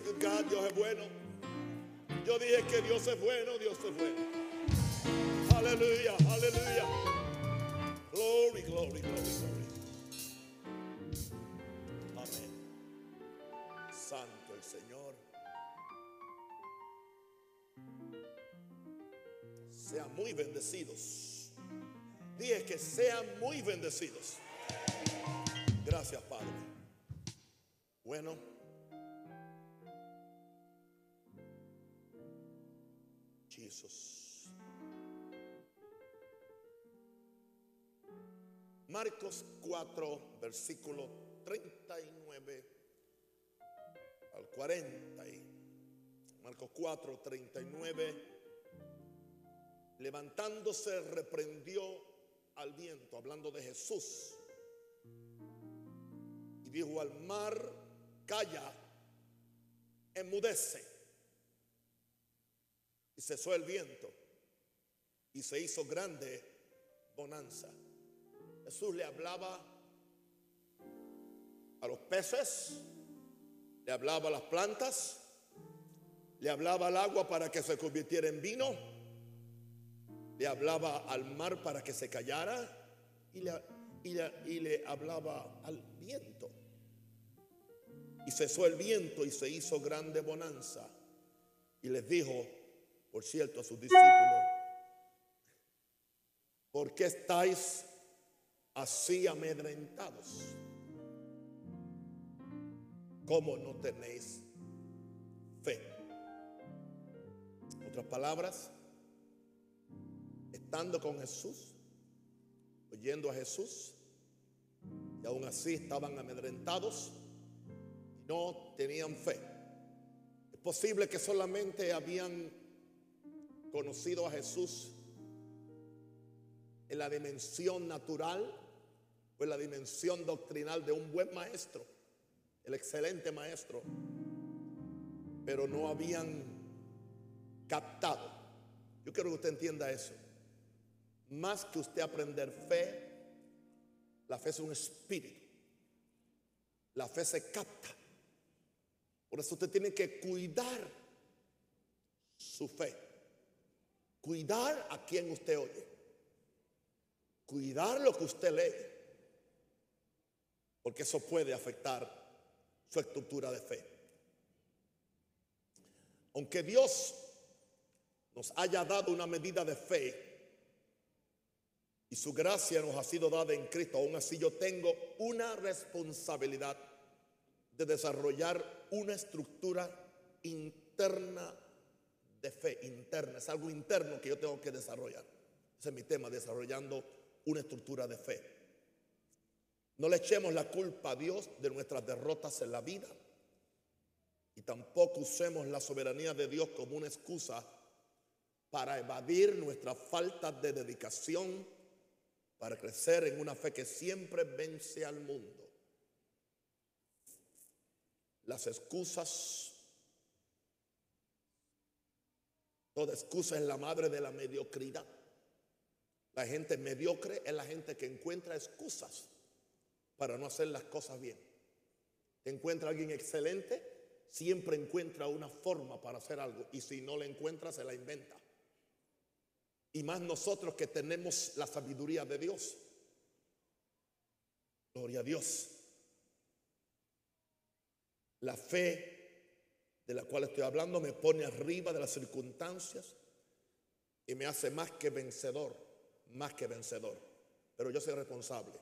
Dios es bueno. Yo dije que Dios es bueno. Dios es bueno. Aleluya. Aleluya. Glory, glory, glory, glory. Amén. Santo el Señor. Sean muy bendecidos. Dije que sean muy bendecidos. Gracias, Padre. Bueno. Jesús. Marcos 4, versículo 39 al 40. y Marcos 4, 39. Levantándose reprendió al viento, hablando de Jesús. Y dijo al mar, calla, enmudece. Y cesó el viento y se hizo grande bonanza. Jesús le hablaba a los peces, le hablaba a las plantas, le hablaba al agua para que se convirtiera en vino, le hablaba al mar para que se callara y le, y le- hablaba al viento. Y cesó el viento y se hizo grande bonanza. Y les dijo, por cierto, a sus discípulos, ¿por qué estáis así amedrentados? ¿Cómo no tenéis fe? Otras palabras, estando con Jesús, oyendo a Jesús, y aún así estaban amedrentados no tenían fe. Es posible que solamente habían conocido a Jesús en la dimensión natural o en la dimensión doctrinal de un buen maestro, el excelente maestro, pero no habían captado. Yo quiero que usted entienda eso. Más que usted aprender fe, la fe es un espíritu. La fe se capta. Por eso usted tiene que cuidar su fe. Cuidar a quien usted oye. Cuidar lo que usted lee. Porque eso puede afectar su estructura de fe. Aunque Dios nos haya dado una medida de fe y su gracia nos ha sido dada en Cristo, aún así yo tengo una responsabilidad de desarrollar una estructura interna de fe, interna. Es algo interno que yo tengo que desarrollar. Ese es mi tema, desarrollando una estructura de fe. No le echemos la culpa a Dios de nuestras derrotas en la vida y tampoco usemos la soberanía de Dios como una excusa para evadir nuestra falta de dedicación para crecer en una fe que siempre vence al mundo. Las excusas, toda excusa es la madre de la mediocridad. La gente mediocre es la gente que encuentra excusas para no hacer las cosas bien. Encuentra alguien excelente, siempre encuentra una forma para hacer algo y si no la encuentra se la inventa. Y más nosotros que tenemos la sabiduría de Dios. Gloria a Dios. La fe de la cual estoy hablando me pone arriba de las circunstancias y me hace más que vencedor, más que vencedor. Pero yo soy responsable.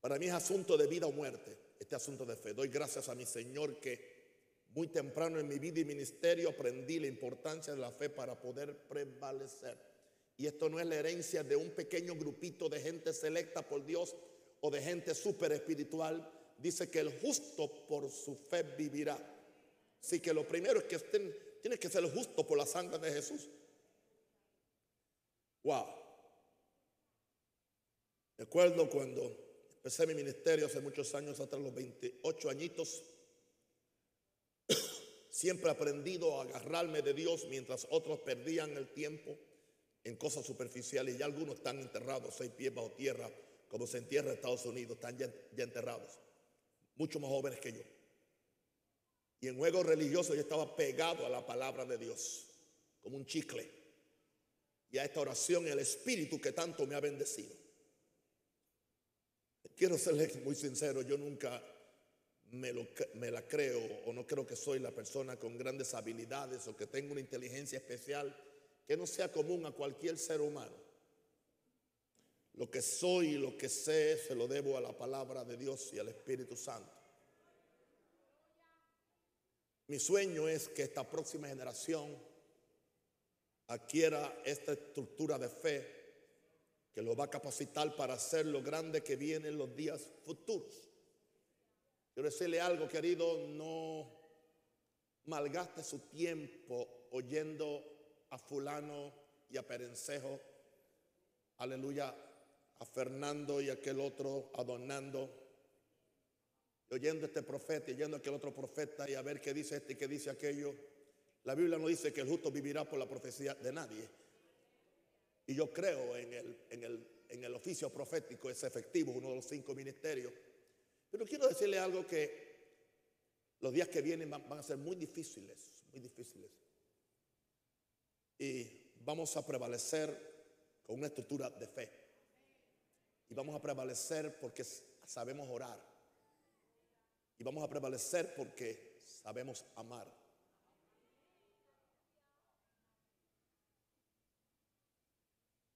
Para mí es asunto de vida o muerte, este asunto de fe. Doy gracias a mi Señor que muy temprano en mi vida y ministerio aprendí la importancia de la fe para poder prevalecer. Y esto no es la herencia de un pequeño grupito de gente selecta por Dios o de gente súper espiritual. Dice que el justo por su fe vivirá. Así que lo primero es que estén, tiene que ser justo por la sangre de Jesús. Wow. Recuerdo cuando empecé mi ministerio hace muchos años, hasta los 28 añitos, siempre he aprendido a agarrarme de Dios mientras otros perdían el tiempo en cosas superficiales. Y algunos están enterrados seis pies bajo tierra, como se entierra en Estados Unidos, están ya, ya enterrados. mucho más jóvenes que yo. Y en juegos religiosos yo estaba pegado a la palabra de Dios, como un chicle. Y a esta oración, el Espíritu que tanto me ha bendecido. Quiero serles muy sincero, yo nunca me, me, la creo o no creo que soy la persona con grandes habilidades o que tenga una inteligencia especial que no sea común a cualquier ser humano. Lo que soy y lo que sé se lo debo a la palabra de Dios y al Espíritu Santo. Mi sueño es que esta próxima generación adquiera esta estructura de fe que lo va a capacitar para hacer lo grande que viene en los días futuros. Quiero decirle algo, querido, no malgaste su tiempo oyendo a fulano y a Perencejo, aleluya, a Fernando y aquel otro adornando, oyendo este profeta y oyendo aquel otro profeta y a ver qué dice este y qué dice aquello. La Biblia no dice que el justo vivirá por la profecía de nadie. Y yo creo en el, en el, en el oficio profético, es efectivo, uno de los cinco ministerios. Pero quiero decirle algo que los días que vienen van, a ser muy difíciles, muy difíciles. Y vamos a prevalecer con una estructura de fe. Y vamos a prevalecer porque sabemos orar. Y vamos a prevalecer porque sabemos amar.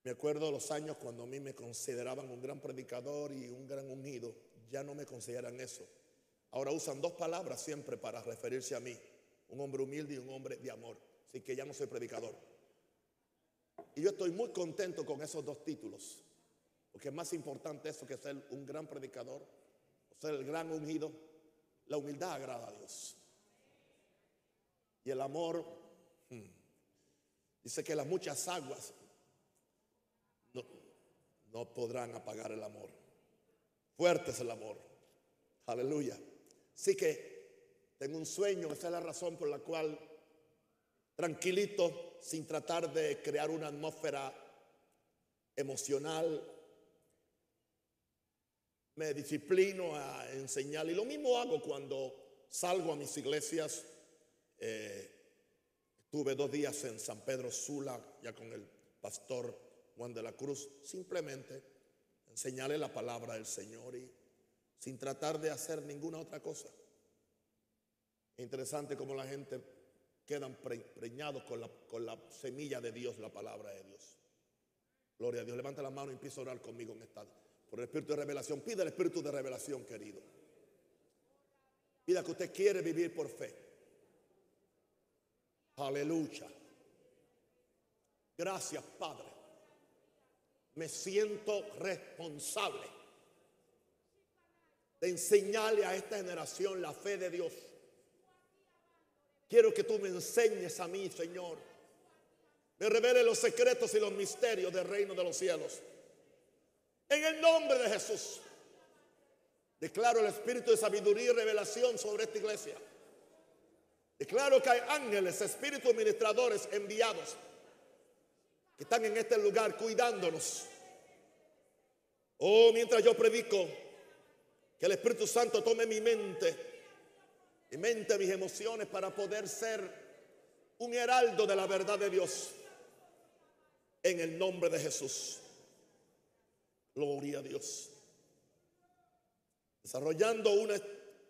Me acuerdo de los años cuando a mí me consideraban un gran predicador y un gran unido. Ya no me consideran eso. Ahora usan dos palabras siempre para referirse a mí. Un hombre humilde y un hombre de amor. Así que ya no soy predicador. Y yo estoy muy contento con esos dos títulos. Porque es más importante eso que ser un gran predicador ser el gran ungido. La humildad agrada a Dios. Y el amor, hmm, dice que las muchas aguas no, podrán apagar el amor. Fuerte es el amor. Aleluya. Así que tengo un sueño, esa es la razón por la cual, tranquilito, sin tratar de crear una atmósfera emocional, me disciplino a enseñar. Y lo mismo hago cuando salgo a mis iglesias. Eh, estuve dos días en San Pedro Sula, ya con el pastor Juan de la Cruz, simplemente enseñarle la palabra del Señor y sin tratar de hacer ninguna otra cosa. interesante cómo la gente quedan preñados con la, con la semilla de Dios, la palabra de Dios. Gloria a Dios. Levanta la mano y empieza a orar conmigo en esta. Por el espíritu de revelación. Pida el espíritu de revelación, querido. Pida que usted quiere vivir por fe. Aleluya. Gracias, Padre me siento responsable de enseñarle a esta generación la fe de Dios. Quiero que tú me enseñes a mí, Señor. Me revele los secretos y los misterios del reino de los cielos. En el nombre de Jesús. Declaro el espíritu de sabiduría y revelación sobre esta iglesia. Declaro que hay ángeles, espíritus ministradores enviados que están en este lugar cuidándonos. Oh, mientras yo predico, que el Espíritu Santo tome mi mente, mi mente, mis emociones para poder ser un heraldo de la verdad de Dios. En el nombre de Jesús. Gloria a Dios. Desarrollando una...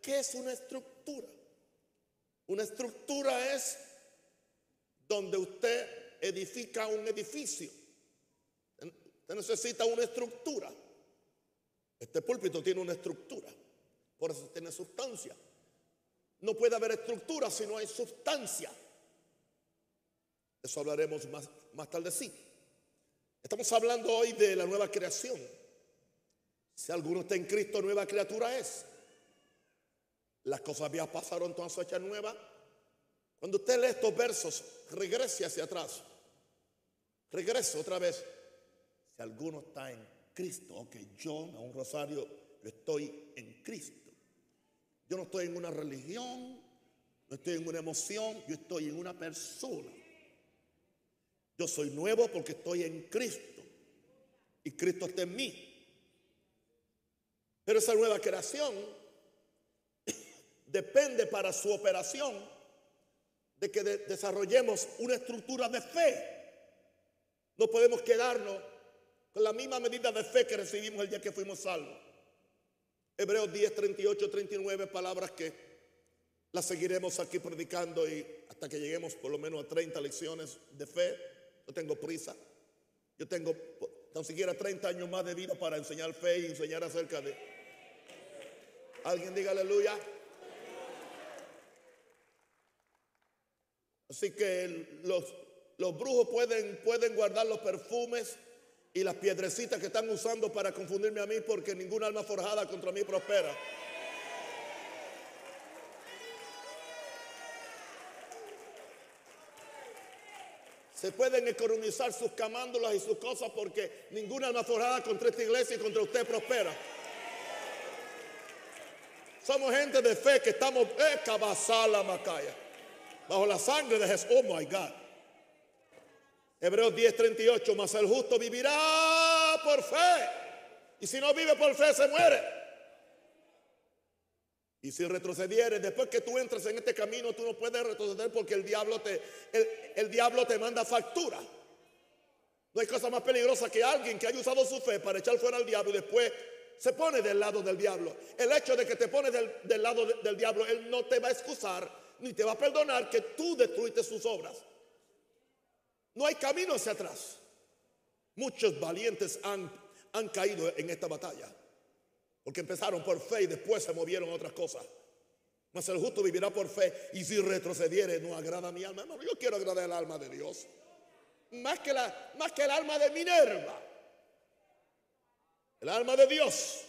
¿Qué es una estructura? Una estructura es donde usted edifica un edificio. Usted necesita una estructura. Este púlpito tiene una estructura. Por eso tiene sustancia. No puede haber estructura si no hay sustancia. Eso hablaremos más, más tarde sí. Estamos hablando hoy de la nueva creación. Si alguno está en Cristo, nueva criatura es. Las cosas viejas pasaron, todas hechas nuevas. Cuando usted lee estos versos, regrese hacia atrás. Regreso otra vez. Si alguno está en Cristo, ok, yo, a un rosario, yo estoy en Cristo. Yo no estoy en una religión, no estoy en una emoción, yo estoy en una persona. Yo soy nuevo porque estoy en Cristo y Cristo está en mí. Pero esa nueva creación depende para su operación de que de- desarrollemos una estructura de fe. No podemos quedarnos con la misma medida de fe que recibimos el día que fuimos salvos. Hebreos 10, 38, 39, palabras que las seguiremos aquí predicando y hasta que lleguemos por lo menos a 30 lecciones de fe. No tengo prisa. Yo tengo tan siquiera 30 años más de vida para enseñar fe y enseñar acerca de... Alguien diga aleluya. Así que los, los brujos pueden, pueden guardar los perfumes y las piedrecitas que están usando para confundirme a mí porque ninguna alma forjada contra mí prospera. Se pueden economizar sus camándulas y sus cosas porque ninguna alma contra esta iglesia y contra usted prospera. Somos gente de fe que estamos eh, cabazala macaya, bajo la sangre de Jesús. Oh my God. Hebreos 10:38, mas el justo vivirá por fe. Y si no vive por fe, se muere. Y si retrocedieres, después que tú entres en este camino, tú no puedes retroceder porque el diablo te, el, el diablo te manda factura. No hay cosa más peligrosa que alguien que haya usado su fe para echar fuera al diablo y después se pone del lado del diablo. El hecho de que te pones del, del lado de- del diablo, él no te va a excusar ni te va a perdonar que tú destruiste sus obras. No hay camino hacia atrás. Muchos valientes han, han caído en esta batalla. Porque empezaron por fe y después se movieron a otras cosas. Mas el justo vivirá por fe y si retrocediere no agrada a mi alma. Hermano, yo quiero agradar el alma de Dios. Más que, la, más que el alma de Minerva. El alma de Dios.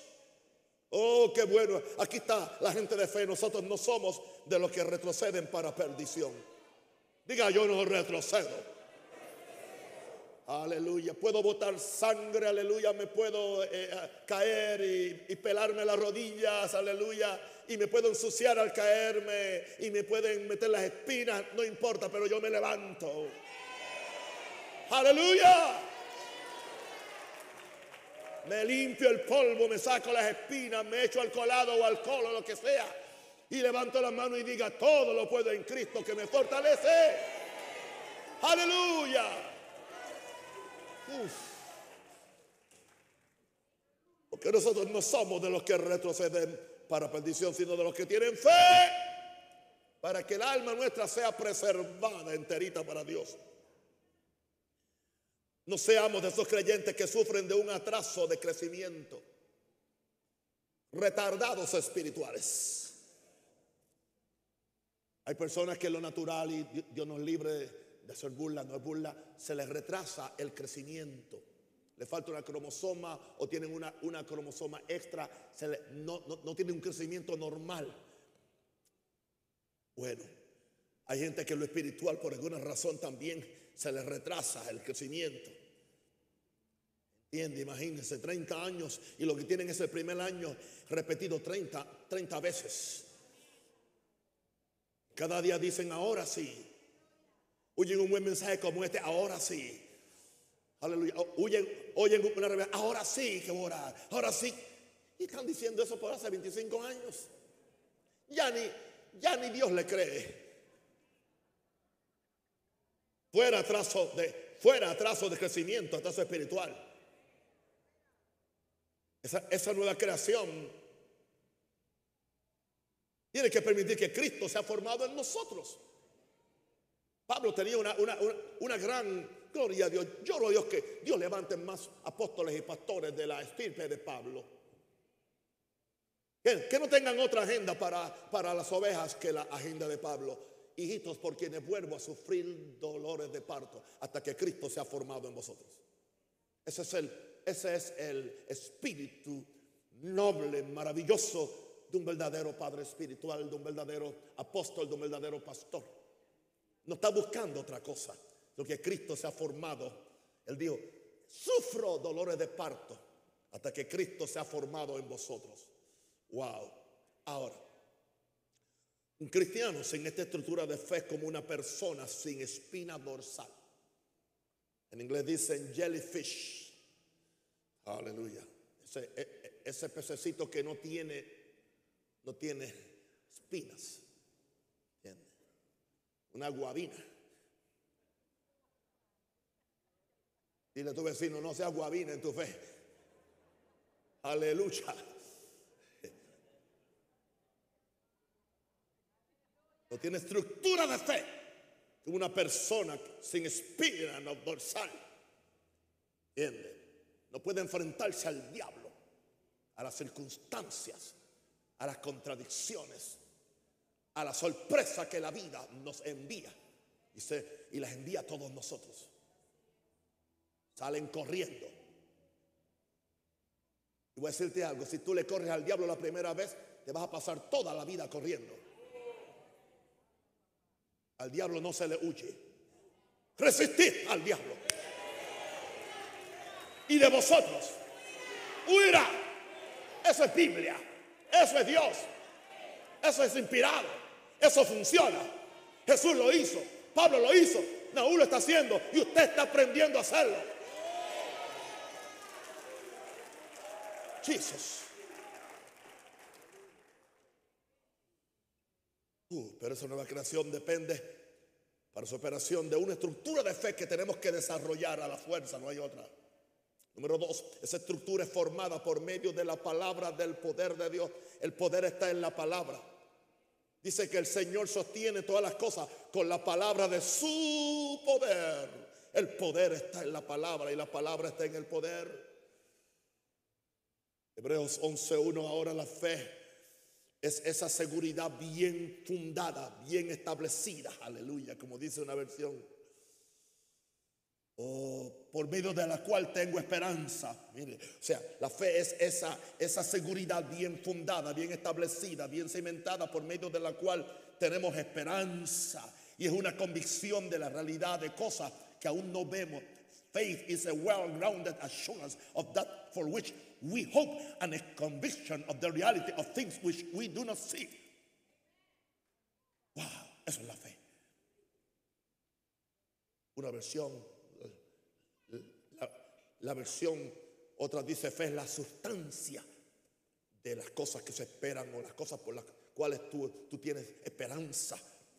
Oh, qué bueno. Aquí está la gente de fe. Nosotros no somos de los que retroceden para perdición. Diga, yo no retrocedo. Aleluya. Puedo botar sangre, aleluya. Me puedo eh, eh, caer y, pelarme las rodillas, aleluya. Y me puedo ensuciar al caerme y me pueden meter las espinas, no importa, pero yo me levanto. Aleluya. Me limpio el polvo, me saco las espinas, me echo al colado o alcohol o lo que sea. Y levanto la mano y diga, todo lo puedo en Cristo que me fortalece. Aleluya. Porque nosotros no somos de los que retroceden para perdición, sino de los que tienen fe para que el alma nuestra sea preservada enterita para Dios. No seamos de esos creyentes que sufren de un atraso de crecimiento, retardados espirituales. Hay personas que lo natural, y Dios nos libre de hacer burla, no es burla, se les retrasa el crecimiento. Le falta una cromosoma o tienen una, una cromosoma extra, se no, no, no tienen un crecimiento normal. Bueno, hay gente que lo espiritual por alguna razón también se les retrasa el crecimiento. ¿Entiende? Imagínense, 30 años y lo que tienen es el primer año repetido 30, 30 veces. Cada día dicen ahora sí. Oyen un buen mensaje como este, ahora sí. Aleluya. Oyen, oyen una revelación, ahora sí que voy a orar, ahora sí. Y están diciendo eso por hace 25 años. Ya ni, ya ni Dios le cree. Fuera atraso de, fuera atraso de crecimiento, atraso espiritual. Esa, esa nueva creación tiene que permitir que Cristo sea formado en nosotros. Pablo tenía una, una, una, gran gloria a Dios. Yo a Dios que Dios levante más apóstoles y pastores de la estirpe de Pablo. Que, que no tengan otra agenda para, para las ovejas que la agenda de Pablo. Hijitos, por quienes vuelvo a sufrir dolores de parto hasta que Cristo sea formado en vosotros. Ese es el, ese es el espíritu noble, maravilloso de un verdadero padre espiritual, de un verdadero apóstol, de un verdadero pastor. No está buscando otra cosa. Lo que Cristo se ha formado. Él dijo, sufro dolores de parto hasta que Cristo se ha formado en vosotros. Wow. Ahora, un cristiano sin esta estructura de fe es como una persona sin espina dorsal. En inglés dicen jellyfish. Aleluya. Ese, e- e- ese pececito que no tiene, no tiene espinas. Una guabina. Dile a tu vecino, no seas guabina en tu fe. Aleluya. No tiene estructura de fe. Una persona sin espina no dorsal. ¿Entiendes? No puede enfrentarse al diablo, a las circunstancias, a las contradicciones, a la sorpresa que la vida nos envía. Y, se, y las envía a todos nosotros. Salen corriendo. Y voy a decirte algo, si tú le corres al diablo la primera vez, te vas a pasar toda la vida corriendo. Al diablo no se le huye. Resistid al diablo. Y de vosotros huirá. Eso es Biblia. Eso es Dios. Eso es inspirado. Eso funciona. Jesús lo hizo. Pablo lo hizo. Naúl lo está haciendo. Y usted está aprendiendo a hacerlo. Jesús. Uh, pero esa nueva creación depende para su operación de una estructura de fe que tenemos que desarrollar a la fuerza, no hay otra. Número dos, esa estructura es formada por medio de la palabra del poder de Dios. El poder está en la palabra. Dice que el Señor sostiene todas las cosas con la palabra de su poder. El poder está en la palabra y la palabra está en el poder. Hebreos 11.1, ahora la fe es esa seguridad bien fundada, bien establecida, aleluya, como dice una versión. Oh, por medio de la cual tengo esperanza. O sea, la fe es esa, esa seguridad bien fundada, bien establecida, bien cimentada, por medio de la cual tenemos esperanza. Y es una convicción de la realidad de cosas que aún no vemos. Faith is a well-grounded assurance of that for which we hope and a conviction of the reality of things which we do not see. Wow, eso es la fe. Una versión, la, versión, otra dice fe es la sustancia de las cosas que se esperan o las cosas por las cuales tú, tú tienes esperanza.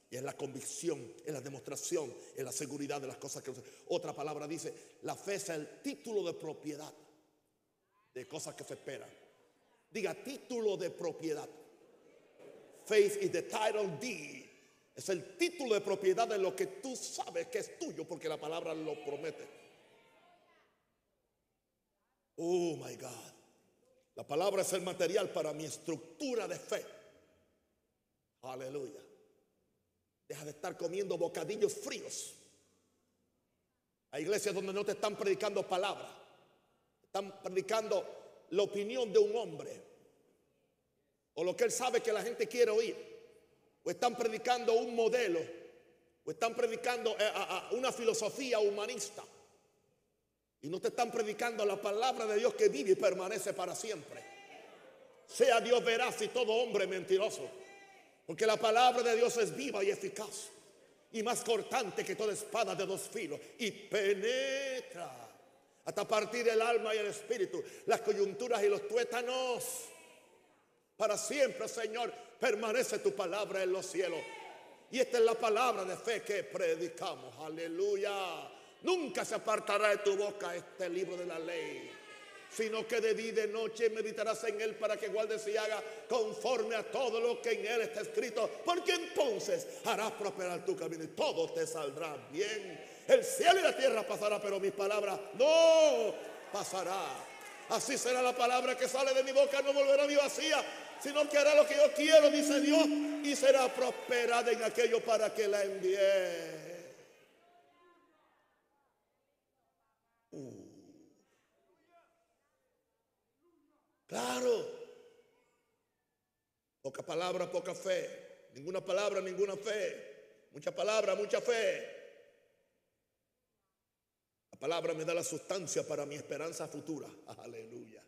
Y es la convicción, es la demostración, es la seguridad de las cosas que... Otra palabra dice, la fe es el título de propiedad de cosas que se esperan. Diga título de propiedad. Faith is the title deed. Es el título de propiedad de lo que tú sabes que es tuyo porque la palabra lo promete. Oh my God. La palabra es el material para mi estructura de fe. Aleluya. Deja de estar comiendo bocadillos fríos. Hay iglesias donde no te están predicando palabra. Están predicando la opinión de un hombre. O lo que él sabe que la gente quiere oír. O están predicando un modelo. O están predicando eh, una filosofía humanista. Y no te están predicando la palabra de Dios que vive y permanece para siempre. Sea Dios veraz y todo hombre mentiroso. Porque la palabra de Dios es viva y eficaz. Y más cortante que toda espada de dos filos. Y penetra hasta partir el alma y el espíritu, las coyunturas y los tuétanos. Para siempre, Señor, permanece tu palabra en los cielos. Y esta es la palabra de fe que predicamos. Aleluya. Nunca se apartará de tu boca este libro de la ley, sino que de día y de noche meditarás en él para que guardes y haga conforme a todo lo que en él está escrito, porque entonces harás prosperar tu camino y todo te saldrá bien. El cielo y la tierra pasará, pero mis palabras no pasará. Así será la palabra que sale de mi boca, no volverá a mi vacía, sino que hará lo que yo quiero, dice Dios, y será prosperada en aquello para que la envíe. Claro. Poca palabra, poca fe. Ninguna palabra, ninguna fe. Mucha palabra, mucha fe. La palabra me da la sustancia para mi esperanza futura. Aleluya.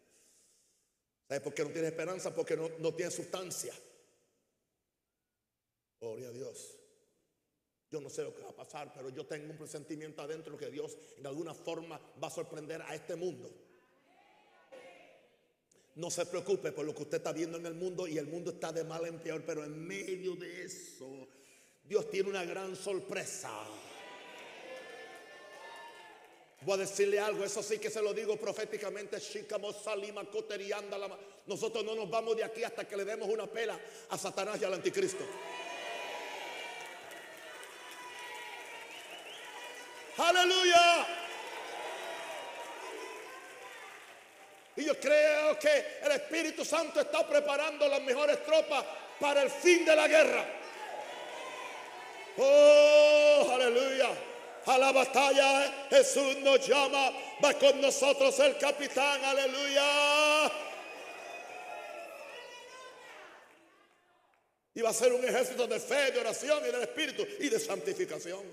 ¿Sabes por qué no tiene esperanza? Porque no, no tiene sustancia. Gloria a Dios. Yo no sé lo que va a pasar, pero yo tengo un presentimiento adentro que Dios en alguna forma va a sorprender a este mundo. No se preocupe por lo que usted está viendo en el mundo y el mundo está de mal en peor, pero en medio de eso Dios tiene una gran sorpresa. Voy a decirle algo, eso sí que se lo digo proféticamente. Nosotros no nos vamos de aquí hasta que le demos una pela a Satanás y al anticristo. Aleluya. Y yo creo que el Espíritu Santo está preparando las mejores tropas para el fin de la guerra. Oh, aleluya. A la batalla Jesús nos llama. Va con nosotros el capitán. Aleluya. Y va a ser un ejército de fe, de oración y del Espíritu y de santificación.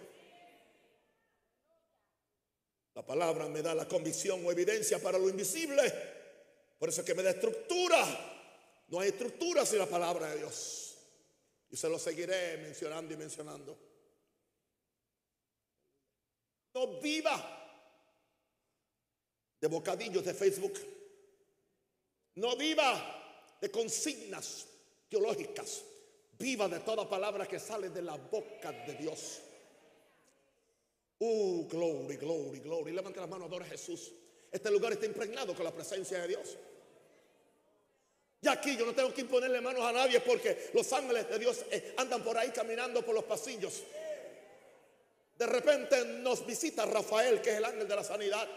La palabra me da la convicción o evidencia para lo invisible. Por eso es que me da estructura. No hay estructura sin la palabra de Dios. Y se lo seguiré mencionando y mencionando. No viva de bocadillos de Facebook. No viva de consignas teológicas. Viva de toda palabra que sale de la boca de Dios. Oh, glory, glory, glory. Levante la mano, adora a Jesús. Este lugar está impregnado con la presencia de Dios. Y aquí yo no tengo que imponerle manos a nadie porque los ángeles de Dios eh, andan por ahí caminando por los pasillos. De repente nos visita Rafael, que es el ángel de la sanidad.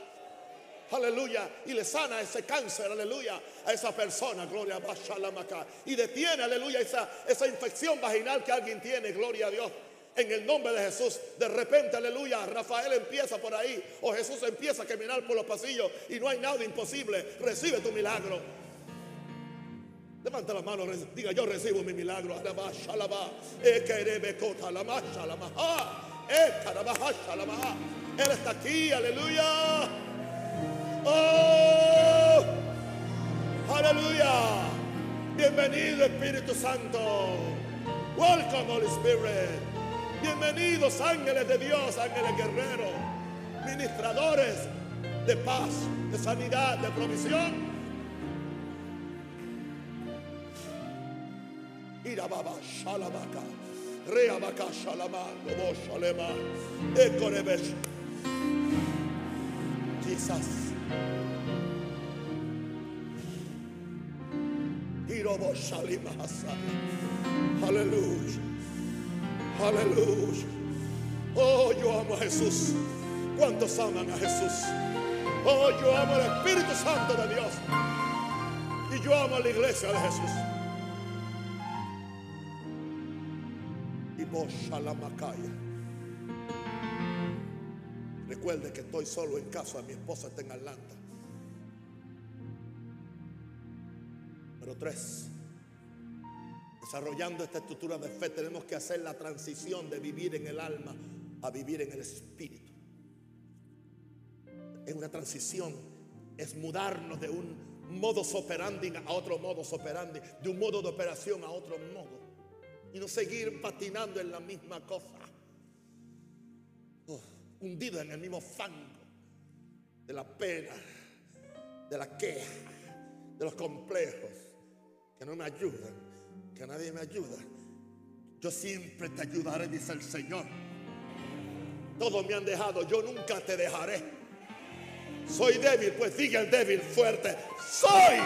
Aleluya. Y le sana ese cáncer, aleluya, a esa persona, gloria a Y detiene, aleluya, esa, esa infección vaginal que alguien tiene, gloria a Dios en el nombre de Jesús. De repente, aleluya, Rafael empieza por ahí o Jesús empieza a caminar por los pasillos y no hay nada imposible. Recibe tu milagro. Levanta la mano, diga yo recibo mi milagro. Él está aquí, aleluya. Oh, aleluya. Bienvenido Espíritu Santo. Welcome Holy Spirit. Bienvenidos ángeles de Dios, ángeles guerreros, ministradores de paz, de sanidad, de provisión. Irababa shalabaka, reabaka shalaman, lobo shalema, ekorebesh. Jesus. Irobo shalima Aleluya. Aleluya. Oh, yo amo a Jesús. ¿Cuántos aman a Jesús? Oh, yo amo al Espíritu Santo de Dios. Y yo amo a la iglesia de Jesús. Y vos, Shalamakaya. Recuerde que estoy solo en casa. Mi esposa está en Atlanta. Pero tres desarrollando esta estructura de fe, tenemos que hacer la transición de vivir en el alma a vivir en el espíritu. Es una transición, es mudarnos de un modo operandi a otro modo operandi, de un modo de operación a otro modo. Y no seguir patinando en la misma cosa. Oh, hundido en el mismo fango de la pena, de la queja, de los complejos que no me ayudan que nadie me ayuda. Yo siempre te ayudaré, dice el Señor. Todos me han dejado, yo nunca te dejaré. Soy débil, pues diga el débil fuerte. Soy.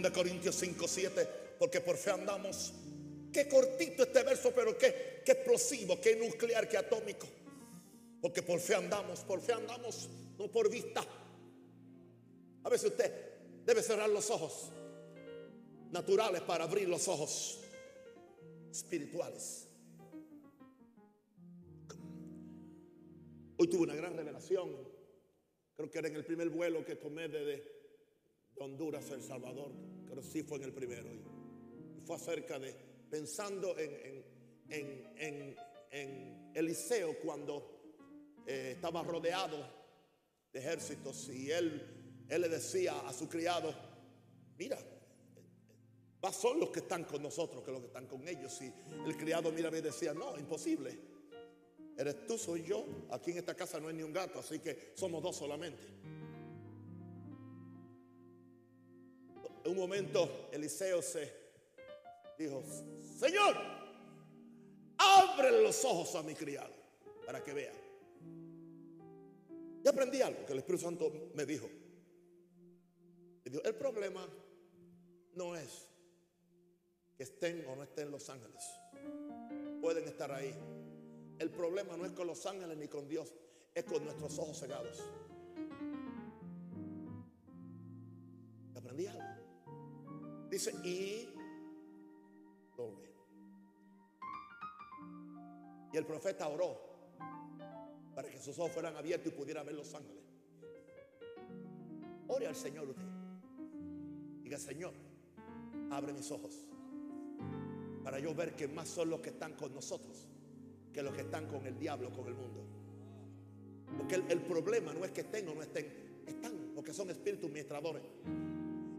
Segunda Corintios 5, 7 porque por fe andamos. Qué cortito este verso, pero qué, qué explosivo, qué nuclear, qué atómico. Porque por fe andamos, por fe andamos, no por vista. A veces usted debe cerrar los ojos naturales para abrir los ojos espirituales. Hoy tuve una gran revelación. Creo que era en el primer vuelo que tomé desde Honduras El Salvador. Que sí fue en el primero fue acerca de, pensando en, en, Eliseo cuando eh, estaba rodeado de ejércitos y él, él le decía a su criado, mira, más son los que están con nosotros que los que están con ellos. Y el criado mira y decía, no, imposible. Eres tú, soy yo. Aquí en esta casa no hay ni un gato, así que somos dos solamente. Un momento Eliseo se dijo, Señor, abre los ojos a mi criado para que vea. Y aprendí algo que el Espíritu Santo me dijo. el problema no es que estén o no estén Los Ángeles. Pueden estar ahí. El problema no es con los ángeles ni con Dios, es con nuestros ojos cegados. Aprendí algo. Y Y el profeta oró para que sus ojos fueran abiertos y pudiera ver los ángeles. Ore al Señor usted. Diga, Señor, abre mis ojos para yo ver que más son los que están con nosotros que los que están con el diablo, con el mundo. Porque el, problema no es que estén o no estén, están porque son espíritus administradores.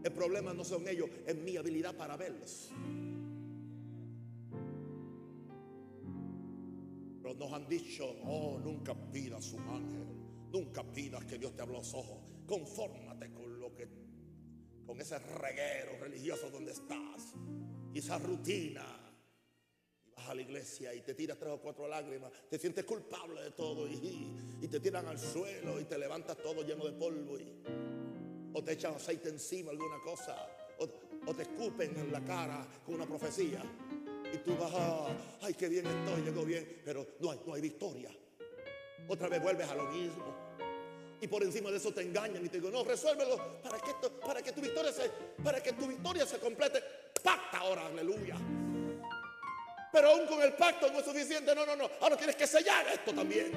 El problema no son ellos, es mi habilidad para verlos. Pero nos han dicho, oh, nunca pidas un ángel, nunca pidas que Dios te abra los ojos. Confórmate con lo que, con ese reguero religioso donde estás y esa rutina a la iglesia y te tiras tres o cuatro lágrimas, te sientes culpable de todo y, te tiran al suelo y te levantas todo lleno de polvo y, te echan aceite encima, alguna cosa, o, te escupen en la cara con una profecía y tú vas, a, ay, qué bien estoy, llegó bien, pero no hay, no hay victoria. Otra vez vuelves a lo mismo. Y por encima de eso te engañan y te digo, no, resuélvelo para que, para que tu victoria se, para que tu victoria se complete. Pacta ahora, aleluya. Pero aún con el pacto no es suficiente. No, no, no. Ahora tienes que sellar esto también.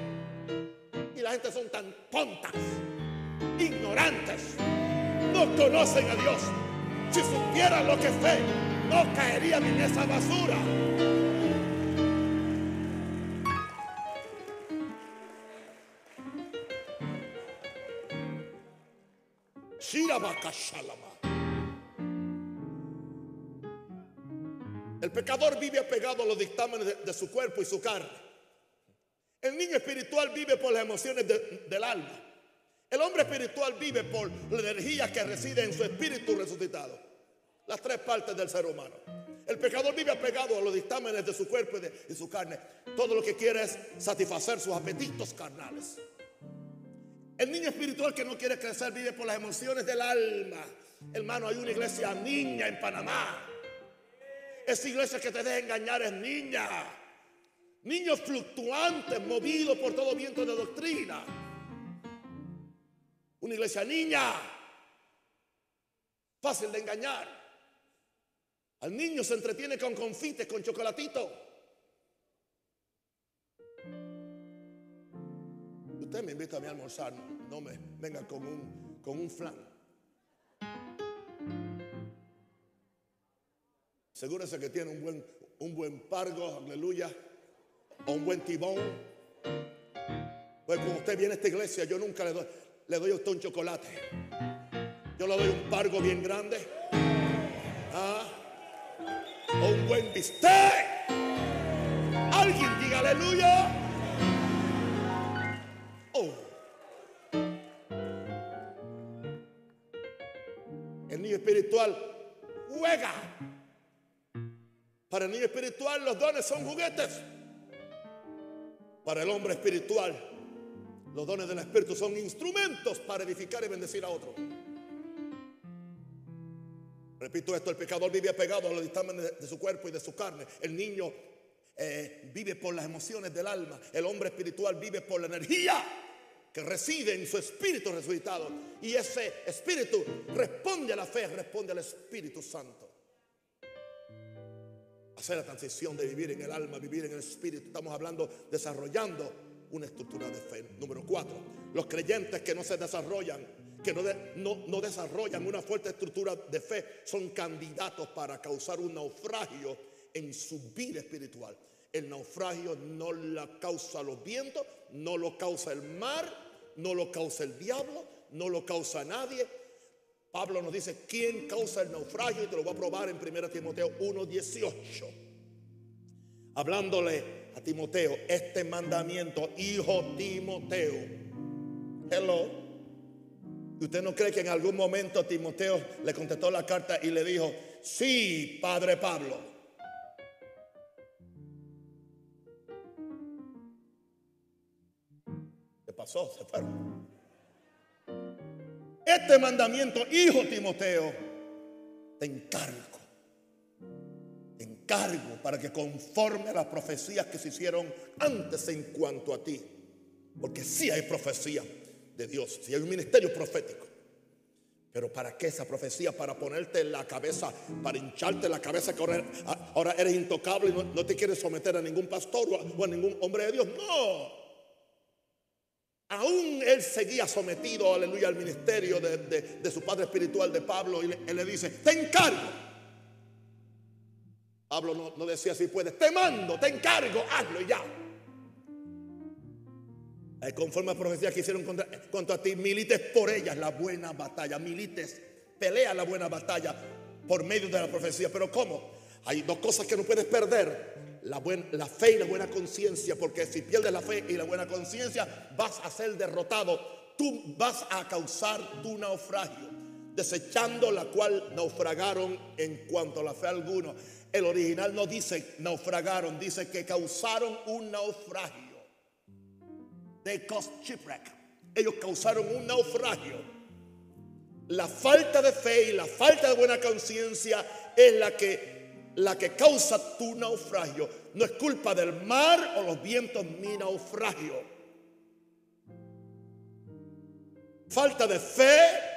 Y la gente son tan tontas, ignorantes. No conocen a Dios. Si supieran lo que fe, no caerían en esa basura. El pecador vive apegado a los dictámenes de, su cuerpo y su carne. El niño espiritual vive por las emociones del alma. El hombre espiritual vive por la energía que reside en su espíritu resucitado. Las tres partes del ser humano. El pecador vive apegado a los dictámenes de su cuerpo y de su carne. Todo lo que quiere es satisfacer sus apetitos carnales. El niño espiritual que no quiere crecer vive por las emociones del alma. Hermano, hay una iglesia niña en Panamá esa iglesia que te deja engañar es niña. Niños fluctuantes, movidos por todo viento de doctrina. Una iglesia niña. Fácil de engañar. Al niño se entretiene con confites, con chocolatito. Usted me invita a mi almorzar, no me venga con un, con un flan. Asegúrese que tiene un buen, un buen pargo, aleluya, o un buen tibón. Pues cuando usted viene a esta iglesia, yo nunca le doy, le doy a usted un chocolate. Yo le doy un pargo bien grande. ¿ah? O un buen bistec. Alguien diga aleluya. Oh. El niño espiritual juega para el niño espiritual los dones son juguetes. Para el hombre espiritual los dones del Espíritu son instrumentos para edificar y bendecir a otro. Repito esto, el pecador vive apegado a los dictámenes de su cuerpo y de su carne. El niño eh, vive por las emociones del alma. El hombre espiritual vive por la energía que reside en su espíritu resucitado. Y ese espíritu responde a la fe, responde al Espíritu Santo hacer la transición de vivir en el alma, vivir en el espíritu. Estamos hablando desarrollando una estructura de fe. Número cuatro, los creyentes que no se desarrollan, que no, no, desarrollan una fuerte estructura de fe, son candidatos para causar un naufragio en su vida espiritual. El naufragio no la causa los vientos, no lo causa el mar, no lo causa el diablo, no lo causa nadie. Pablo nos dice, ¿quién causa el naufragio? Y te lo voy a probar en 1 Timoteo 1.18. Hablándole a Timoteo, este mandamiento, hijo Timoteo. Hello. ¿Y usted no cree que en algún momento Timoteo le contestó la carta y le dijo, sí, padre Pablo? ¿Qué pasó? Se fueron. Este mandamiento, hijo Timoteo, te encargo. Encargo para que conforme a las profecías que se hicieron antes en cuanto a ti. Porque sí hay profecía de Dios, sí hay un ministerio profético. Pero ¿para qué esa profecía? Para ponerte en la cabeza, para hincharte la cabeza que ahora, eres intocable y no, te quieres someter a ningún pastor o a ningún hombre de Dios. No. Aún él seguía sometido, aleluya, al ministerio de, su padre espiritual de Pablo y él le dice, te encargo. Pablo no, decía si puedes, te mando, te encargo, hazlo y ya. Eh, conforme a profecía que hicieron contra, contra ti, milites por ellas la buena batalla, milites, pelea la buena batalla por medio de la profecía. Pero ¿cómo? Hay dos cosas que no puedes perder la, la fe y la buena conciencia, porque si pierdes la fe y la buena conciencia, vas a ser derrotado. Tú vas a causar tu naufragio, desechando la cual naufragaron en cuanto la fe alguno. El original no dice naufragaron, dice que causaron un naufragio. They caused shipwreck. Ellos causaron un naufragio. La falta de fe y la falta de buena conciencia es la que la que causa tu naufragio. No es culpa del mar o los vientos mi naufragio. Falta de fe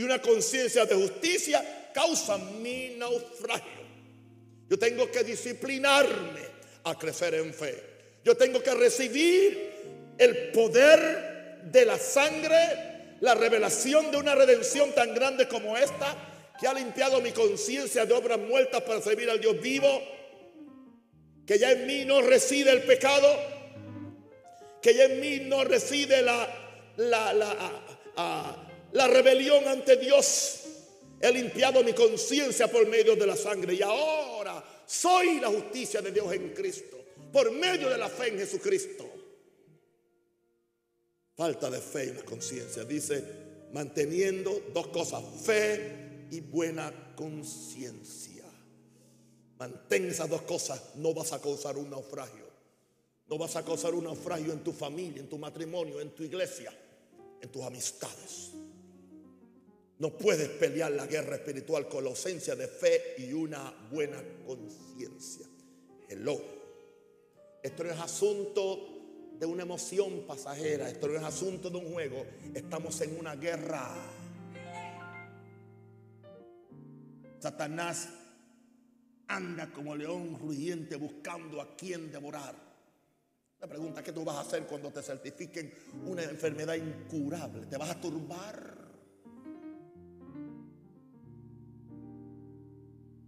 y una conciencia de justicia causa mi naufragio. Yo tengo que disciplinarme a crecer en fe. Yo tengo que recibir el poder de la sangre, la revelación de una redención tan grande como esta que ha limpiado mi conciencia de obras muertas para servir al Dios vivo, que ya en mí no reside el pecado, que ya en mí no reside la, la, la, la rebelión ante Dios. He limpiado mi conciencia por medio de la sangre y ahora soy la justicia de Dios en Cristo, por medio de la fe en Jesucristo. Falta de fe y la conciencia, dice, manteniendo dos cosas, fe y buena conciencia. Mantén esas dos cosas, no vas a causar un naufragio. No vas a causar un naufragio en tu familia, en tu matrimonio, en tu iglesia, en tus amistades. No puedes pelear la guerra espiritual con la ausencia de fe y una buena conciencia. Hello. Esto no es asunto de una emoción pasajera. Esto no es asunto de un juego. Estamos en una guerra. Satanás anda como león rugiente buscando a quien devorar. La pregunta, ¿qué tú vas a hacer cuando te certifiquen una enfermedad incurable? ¿Te vas a turbar?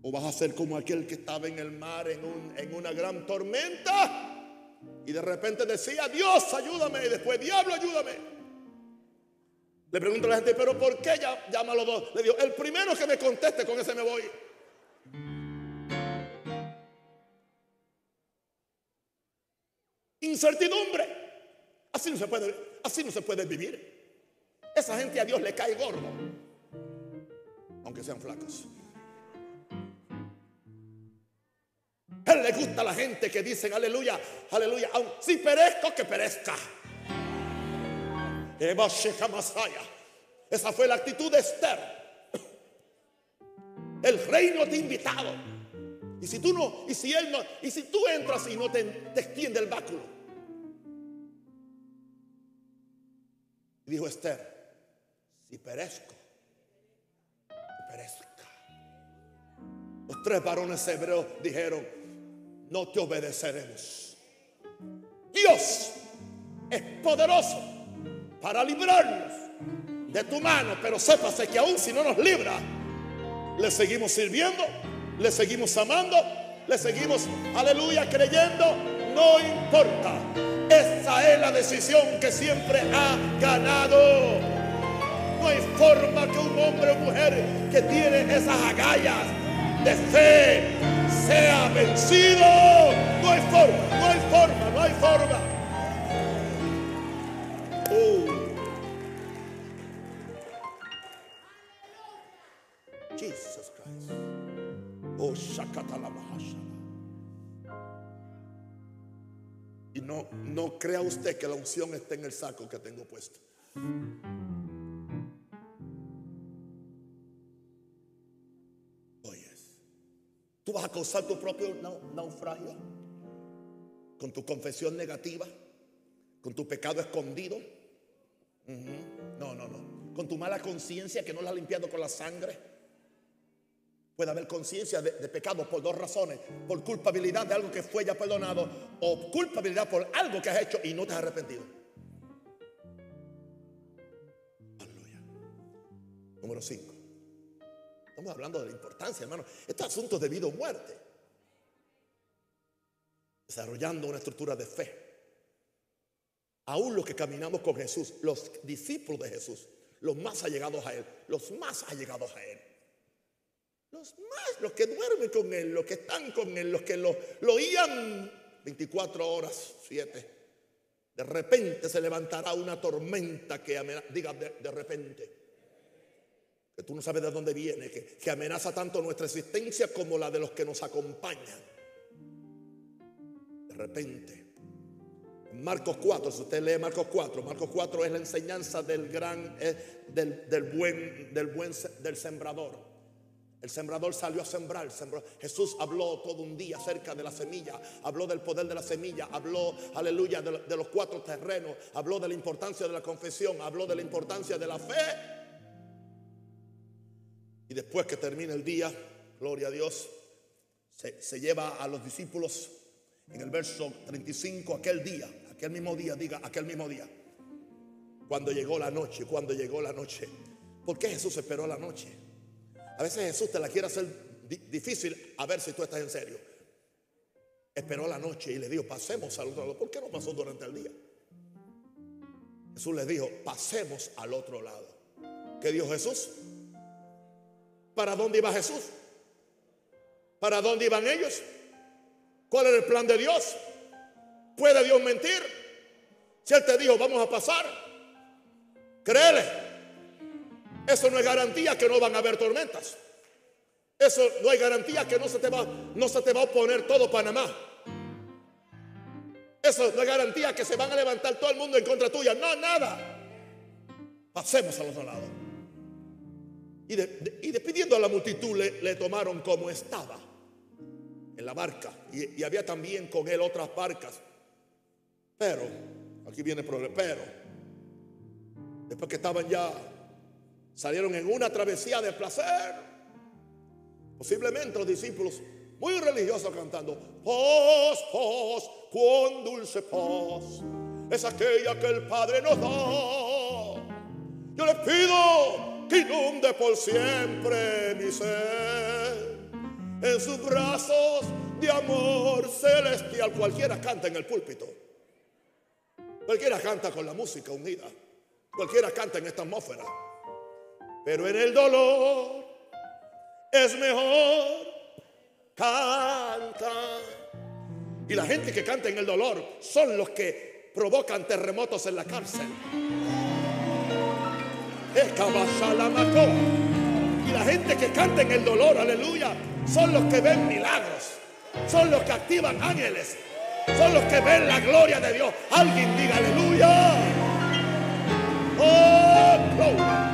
¿O vas a ser como aquel que estaba en el mar en, en una gran tormenta? Y de repente decía, Dios, ayúdame. Y después, diablo, ayúdame. Le pregunto a la gente, pero ¿por qué llama a los dos? Le digo, el primero que me conteste, con ese me voy. Incertidumbre. Así no se puede, así no se puede vivir. Esa gente a Dios le cae gordo, aunque sean flacos. Le gusta la gente que dicen aleluya, aleluya, si perezco, que perezca. Esa fue la actitud de Esther. El reino te ha invitado. Y si tú no, y si él no, y si tú entras y no te, extiende el báculo. Dijo Esther, si perezco, perezca. Los tres varones hebreos dijeron, no te obedeceremos. Dios es poderoso para librarnos de tu mano. Pero sépase que aún si no nos libra, le seguimos sirviendo, le seguimos amando, le seguimos, aleluya, creyendo. No importa. Esa es la decisión que siempre ha ganado. No hay forma que un hombre o mujer que tiene esas agallas de fe sea vencido. No hay forma, no hay forma, no hay forma. Oh. Jesus Christ. Oh, Y no, no crea usted que la unción está en el saco que tengo puesto. Tú vas a causar tu propio naufragio con tu confesión negativa, con tu pecado escondido. No, no, no. Con tu mala conciencia que no la has limpiado con la sangre. Puede haber conciencia de, pecado por dos razones. Por culpabilidad de algo que fue ya perdonado o culpabilidad por algo que has hecho y no te has arrepentido. Número 5. Estamos hablando de la importancia, hermano. Este asunto de vida o muerte. Desarrollando una estructura de fe. Aún los que caminamos con Jesús, los discípulos de Jesús, los más allegados a Él, los más allegados a Él los más, los que duermen con Él, los que están con Él, los que lo, oían 24 horas, 7. De repente se levantará una tormenta que amenaza, diga de, repente, que tú no sabes de dónde viene, que, que amenaza tanto nuestra existencia como la de los que nos acompañan. De repente. Marcos 4, si usted lee Marcos 4, Marcos 4 es la enseñanza del gran, del, del, buen, del buen, del sembrador. El sembrador salió a sembrar. Jesús habló todo un día acerca de la semilla. Habló del poder de la semilla. Habló, aleluya, de, los cuatro terrenos. Habló de la importancia de la confesión. Habló de la importancia de la fe. Y después que termina el día, gloria a Dios, se, se lleva a los discípulos en el verso 35, aquel día, aquel mismo día, diga, aquel mismo día. Cuando llegó la noche, cuando llegó la noche. ¿Por qué Jesús esperó la noche? A veces Jesús te la quiere hacer difícil a ver si tú estás en serio. Esperó la noche y le dijo, pasemos al otro lado. ¿Por qué no pasó durante el día? Jesús le dijo, pasemos al otro lado. ¿Qué dijo Jesús? ¿Para dónde iba Jesús? ¿Para dónde iban ellos? ¿Cuál era el plan de Dios? ¿Puede Dios mentir? Si Él te dijo, vamos a pasar, créele. Eso no es garantía que no van a haber tormentas. Eso no hay garantía que no se te va, no se te va a oponer todo Panamá. Eso no es garantía que se van a levantar todo el mundo en contra tuya. No, nada. Pasemos al otro lado. Y, despidiendo a la multitud le, tomaron como estaba en la barca. Y, había también con él otras barcas. Pero, aquí viene el problema. Pero, después que estaban ya Salieron en una travesía de placer. Posiblemente los discípulos muy religiosos cantando, paz, paz, cuán dulce paz es aquella que el Padre nos da. Yo les pido que inunde por siempre mi ser en sus brazos de amor celestial. Cualquiera canta en el púlpito. Cualquiera canta con la música unida. Cualquiera canta en esta atmósfera. Pero en el dolor es mejor cantar. Y la gente que canta en el dolor son los que provocan terremotos en la cárcel. Y la gente que canta en el dolor, aleluya, son los que ven milagros. Son los que activan ángeles. Son los que ven la gloria de Dios. Alguien diga aleluya. Oh, gloria.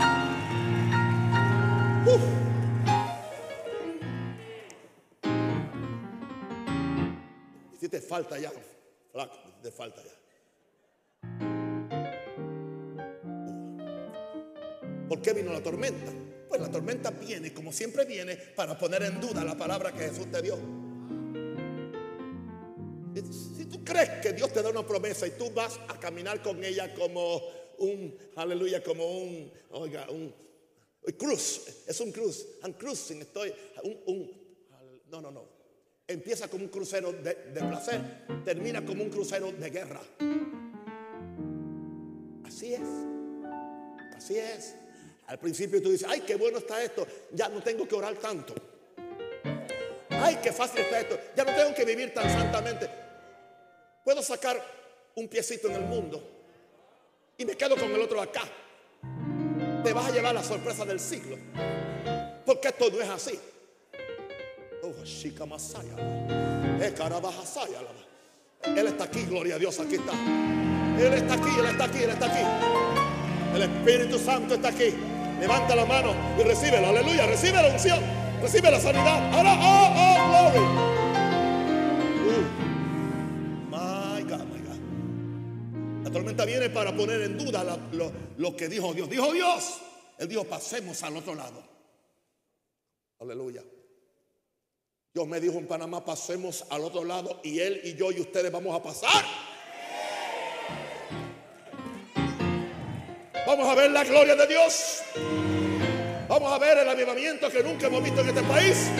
Si te falta ya, flaco, te falta ya. ¿Por qué vino la tormenta? Pues la tormenta viene, como siempre viene, para poner en duda la palabra que Jesús te dio. Si tú crees que Dios te da una promesa y tú vas a caminar con ella como un, aleluya, como un, oiga, un, Cruz, es un cruz. I'm cruising, estoy. Un, no, no, no. Empieza como un crucero de, placer, termina como un crucero de guerra. Así es. Así es. Al principio tú dices, ay, qué bueno está esto, ya no tengo que orar tanto. Ay, qué fácil está esto, ya no tengo que vivir tan santamente. Puedo sacar un piecito en el mundo y me quedo con el otro acá. Te vas a llevar la sorpresa del siglo. Porque esto no es así. Oh, chica. Eh. Él está aquí, gloria a Dios, aquí está. Él está aquí, Él está aquí, Él está aquí. El Espíritu Santo está aquí. Levanta la mano y recíbelo, aleluya, recibe la unción, recibe la sanidad. Ahora, oh, oh, glory. Uh, my God, my God. La tormenta viene para poner en duda lo, lo que dijo Dios. Dijo Dios. Él dijo, pasemos al otro lado. Aleluya. Dios me dijo en Panamá, pasemos al otro lado y él y yo y ustedes vamos a pasar. Vamos a ver la gloria de Dios. Vamos a ver el avivamiento que nunca hemos visto en este país.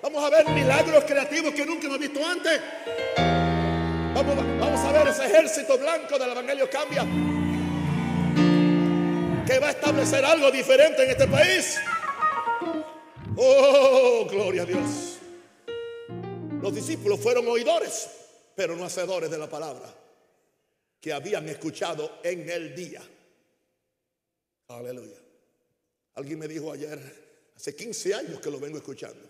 Vamos a ver milagros creativos que nunca hemos visto antes. Vamos, a ver ese ejército blanco del Evangelio cambia. Que va a establecer algo diferente en este país. Oh, gloria a Dios. Los discípulos fueron oidores, pero no hacedores de la palabra que habían escuchado en el día. Aleluya. Alguien me dijo ayer, hace 15 años que lo vengo escuchando.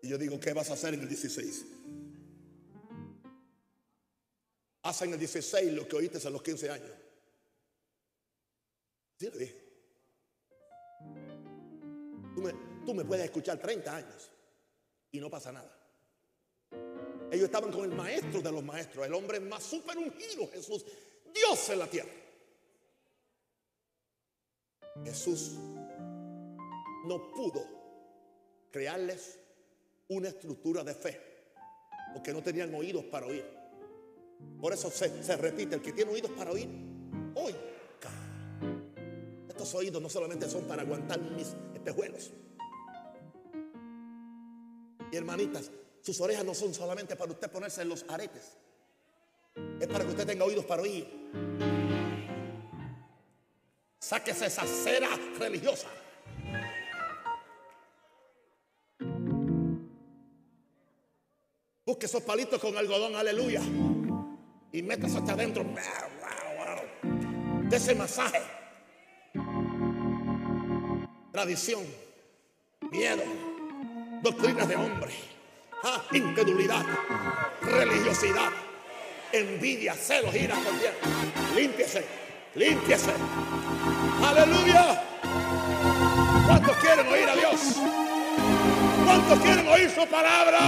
Y yo digo, ¿qué vas a hacer en el 16? Haz en el 16 lo que oíste a los 15 años. Sí, le dije. Tú me, tú me puedes escuchar 30 años y no pasa nada. Ellos estaban con el maestro de los maestros, el hombre más súper ungido, Jesús, Dios en la tierra. Jesús no pudo crearles una estructura de fe, porque no tenían oídos para oír. Por eso se, se repite, el que tiene oídos para oír, oiga. Estos oídos no solamente son para aguantar mis espejuelos. Y hermanitas, sus orejas no son solamente para usted ponerse en los aretes. Es para que usted tenga oídos para oír. Sáquese esa cera religiosa. Busque esos palitos con algodón, aleluya. Y métase hasta adentro. De ese masaje. Tradición, miedo, doctrinas de hombre, incredulidad, religiosidad, envidia, celos, ira, contienda. Límpiese, límpiese. Aleluya. ¿Cuántos quieren oír a Dios? ¿Cuántos quieren oír su palabra?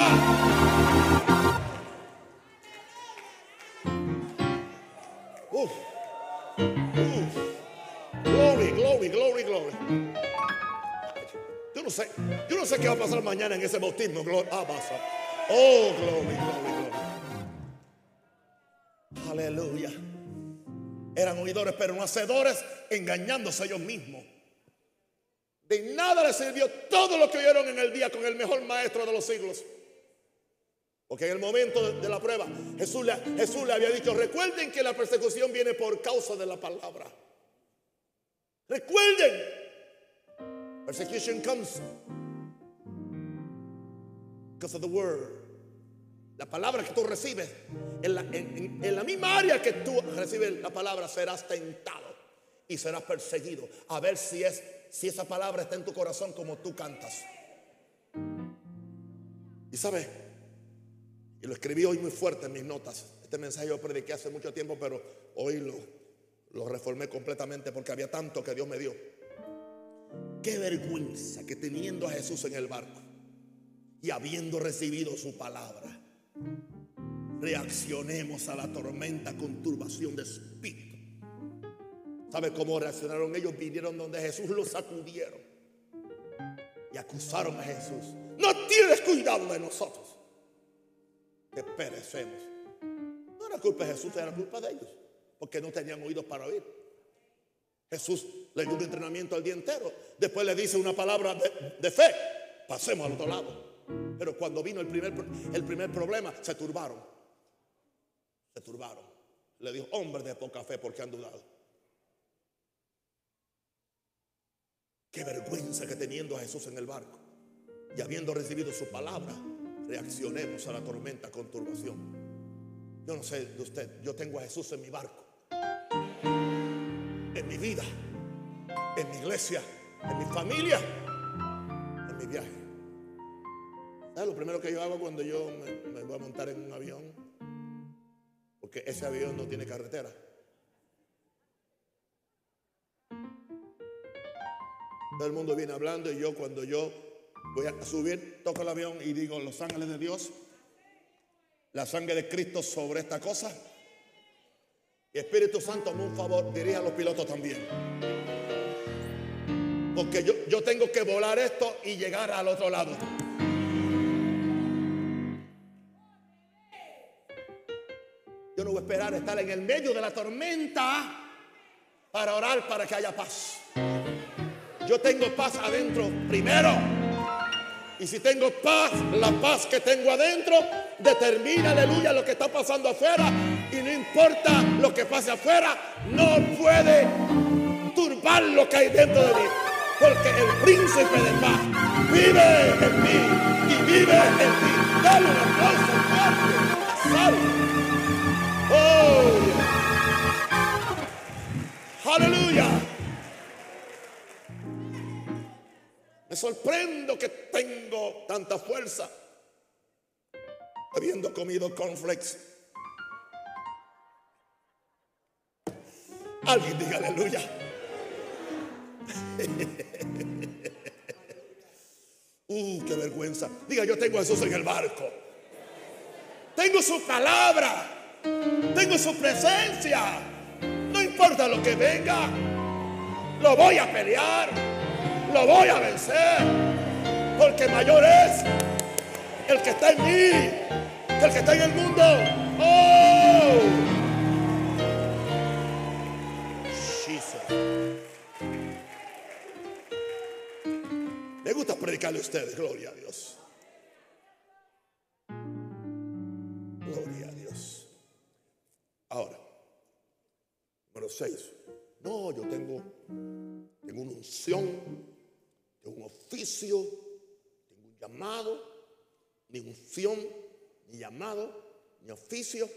Uf, uf. Glory, glory, glory, glory. Yo no sé, qué va a pasar mañana en ese bautismo. Gloria, ah, pasa. Oh, glory, glory, glory. Aleluya. Eran oidores, pero no hacedores, engañándose ellos mismos. De nada les sirvió todo lo que oyeron en el día con el mejor maestro de los siglos. Porque en el momento de, la prueba, Jesús Jesús le había dicho, recuerden que la persecución viene por causa de la palabra. Recuerden, persecution comes because of the word. La palabra que tú recibes, en la, misma área que tú recibes la palabra, serás tentado y serás perseguido. A ver si, es, si esa palabra está en tu corazón como tú cantas. Y sabes, y lo escribí hoy muy fuerte en mis notas. Este mensaje yo prediqué hace mucho tiempo, pero hoy lo reformé completamente porque había tanto que Dios me dio. Qué vergüenza que teniendo a Jesús en el barco y habiendo recibido su palabra, reaccionemos a la tormenta con turbación de espíritu. ¿Sabe cómo reaccionaron ellos? Vinieron donde Jesús los sacudieron y acusaron a Jesús. No tienes cuidado de nosotros, que perecemos. No era culpa de Jesús, era culpa de ellos, porque no tenían oídos para oír. Jesús le dio un entrenamiento al día entero. Después le dice una palabra de, fe. Pasemos al otro lado. Pero cuando vino el primer, el primer problema, se turbaron. Se turbaron. Le dijo, hombres de poca fe, porque han dudado. Qué vergüenza que teniendo a Jesús en el barco y habiendo recibido su palabra, reaccionemos a la tormenta con turbación. Yo no sé de usted, yo tengo a Jesús en mi barco, en mi vida, en mi iglesia, en mi familia, en mi viaje. ¿Sabes lo primero que yo hago cuando yo me, me voy a montar en un avión? Porque ese avión no tiene carretera. Todo el mundo viene hablando y yo cuando yo voy a subir, toco el avión y digo, los ángeles de Dios, la sangre de Cristo sobre esta cosa. Espíritu Santo, un favor, dirija a los pilotos también. Porque yo, yo tengo que volar esto y llegar al otro lado. Yo no voy a esperar estar en el medio de la tormenta para orar para que haya paz. Yo tengo paz adentro primero. Y si tengo paz, la paz que tengo adentro determina, aleluya, lo que está pasando afuera. Y no importa lo que pase afuera, no puede turbar lo que hay dentro de mí. Porque el príncipe de paz vive en mí y vive en ti. Dale. Oh, aleluya. Me sorprendo que tengo tanta fuerza habiendo comido cornflakes. Alguien diga aleluya. uh, qué vergüenza. Diga, yo tengo a Jesús en el barco. Tengo su palabra. Tengo su presencia. No importa lo que venga. Lo voy a pelear lo voy a vencer. Porque mayor es el que está en mí el que está en el mundo. Oh. Me gusta predicarle a ustedes, gloria a Dios. Gloria a Dios. Ahora, número 6. No, yo tengo, tengo una unción un oficio, tengo un llamado, ni unción, ni llamado, ni oficio.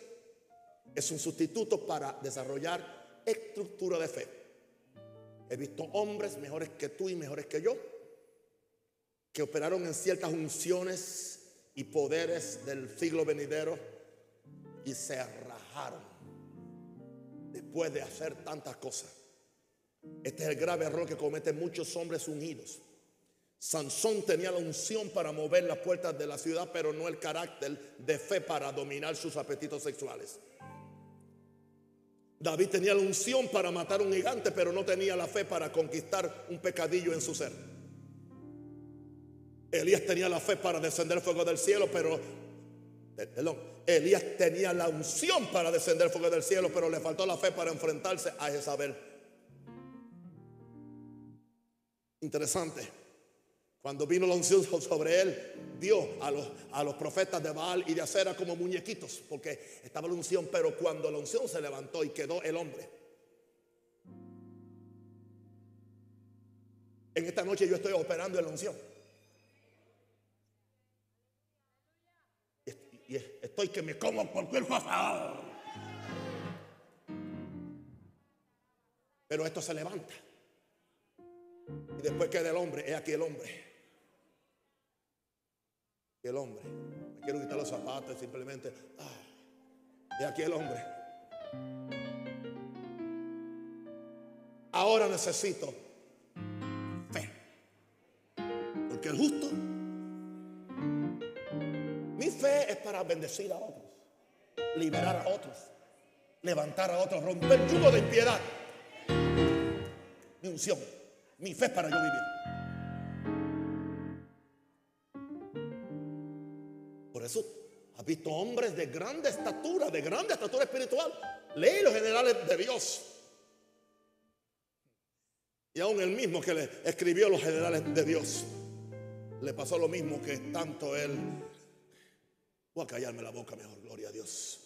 Es un sustituto para desarrollar estructura de fe. He visto hombres mejores que tú y mejores que yo que operaron en ciertas unciones y poderes del siglo venidero y se rajaron después de hacer tantas cosas. Este es el grave error que cometen muchos hombres unidos Sansón tenía la unción para mover las puertas de la ciudad, pero no el carácter de fe para dominar sus apetitos sexuales. David tenía la unción para matar un gigante, pero no tenía la fe para conquistar un pecadillo en su ser. Elías tenía la fe para descender fuego del cielo, pero eh, perdón, Elías tenía la unción para descender fuego del cielo, pero le faltó la fe para enfrentarse a Jezabel. Interesante. Cuando vino la unción sobre él, vio a los, a los profetas de Baal y de Acera como muñequitos, porque estaba la unción, pero cuando la unción se levantó y quedó el hombre. En esta noche yo estoy operando en la unción. Y estoy que me como por cuerpo Pero esto se levanta. Y después queda el hombre, es aquí el hombre el hombre. Me quiero quitar los zapatos simplemente. Ah, y aquí el hombre. Ahora necesito fe. Porque el justo. Mi fe es para bendecir a otros, liberar a otros, levantar a otros, romper el yugo de impiedad. Mi unción, mi fe es para yo vivir. Visto hombres de grande estatura, de grande estatura espiritual. Lee los generales de Dios. Y aún el mismo que le escribió los generales de Dios, le pasó lo mismo que tanto él. Voy a callarme la boca mejor, gloria a Dios.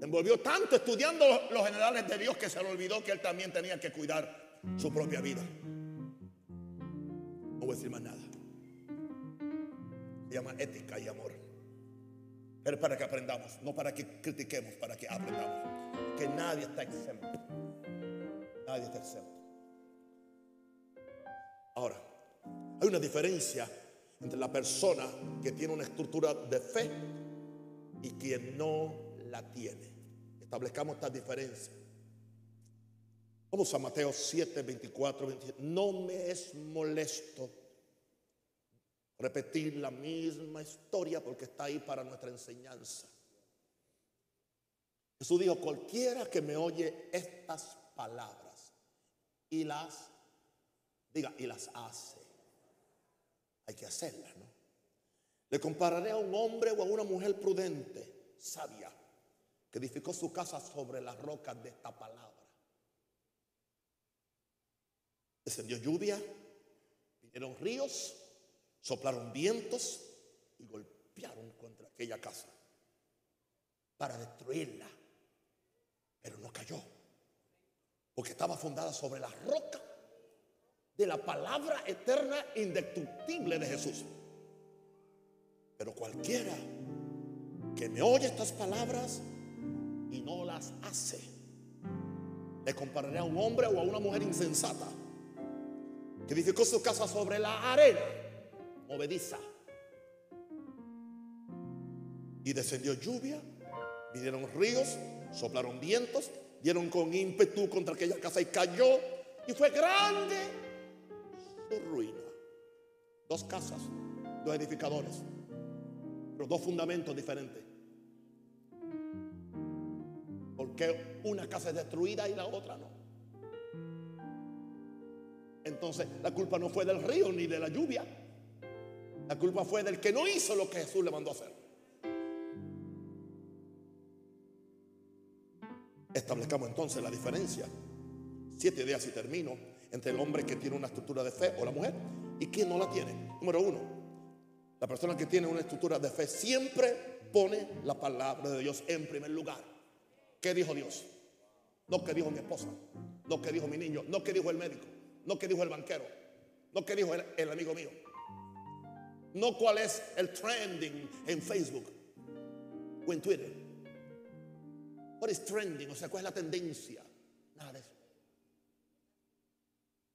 envolvió tanto estudiando los generales de Dios que se le olvidó que él también tenía que cuidar su propia vida. No voy a decir más nada. Llama ética y amor. Pero para que aprendamos, no para que critiquemos, para que aprendamos. Que nadie está exento. Nadie está exento. Ahora, hay una diferencia entre la persona que tiene una estructura de fe y quien no la tiene. Establezcamos esta diferencia. Vamos a Mateo 7, 24, 27. No me es molesto repetir la misma historia porque está ahí para nuestra enseñanza. Jesús dijo, cualquiera que me oye estas palabras y las, diga, y las hace, hay que hacerlas, ¿no? Le compararé a un hombre o a una mujer prudente, sabia, que edificó su casa sobre las rocas de esta palabra. Descendió lluvia, vinieron ríos, soplaron vientos y golpearon contra aquella casa para destruirla. Pero no cayó, porque estaba fundada sobre la roca de la palabra eterna indestructible de Jesús. Pero cualquiera que me oye estas palabras y no las hace, le compararé a un hombre o a una mujer insensata que edificó su casa sobre la arena movediza. Y descendió lluvia, vinieron ríos, soplaron vientos, dieron con ímpetu contra aquella casa y cayó. Y fue grande su ruina. Dos casas, dos edificadores, pero dos fundamentos diferentes. Porque una casa es destruida y la otra no. Entonces la culpa no fue del río ni de la lluvia. La culpa fue del que no hizo lo que Jesús le mandó a hacer. Establezcamos entonces la diferencia. Siete días y termino entre el hombre que tiene una estructura de fe o la mujer y quien no la tiene. Número uno, la persona que tiene una estructura de fe siempre pone la palabra de Dios en primer lugar. ¿Qué dijo Dios? No que dijo mi esposa, no que dijo mi niño, no que dijo el médico, no que dijo el banquero, no que dijo el, el amigo mío, no cuál es el trending en Facebook o en Twitter. What is trending? O sea, ¿cuál es la tendencia? Nada de eso.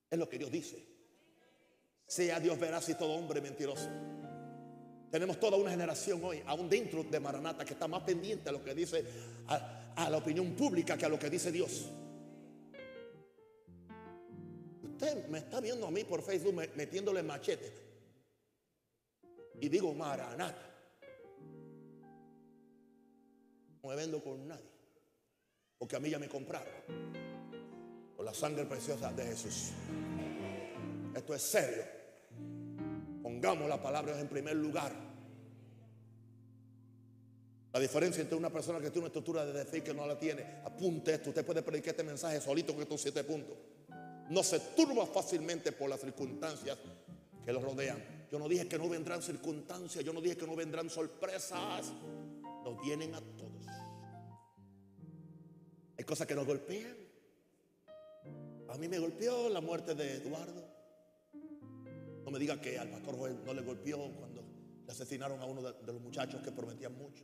Es lo que Dios dice. Sea Dios veraz y todo hombre mentiroso. Tenemos toda una generación hoy, aún dentro de Maranata, que está más pendiente a lo que dice a, a la opinión pública que a lo que dice Dios. Usted me está viendo a mí por Facebook metiéndole machete. Y digo Maranata. No me vendo con nadie. Porque a mí ya me compraron. Con la sangre preciosa de Jesús. Esto es serio. Pongamos la palabra en primer lugar. La diferencia entre una persona que tiene una estructura de y que no la tiene. Apunte esto. Usted puede predicar este mensaje solito con estos siete puntos. No se turba fácilmente por las circunstancias que lo rodean. Yo no dije que no vendrán circunstancias. Yo no dije que no vendrán sorpresas. Nos vienen a todos. Hay cosas que nos golpean. A mí me golpeó la muerte de Eduardo. No me diga que al pastor Joel no le golpeó cuando le asesinaron a uno de, los muchachos que prometían mucho.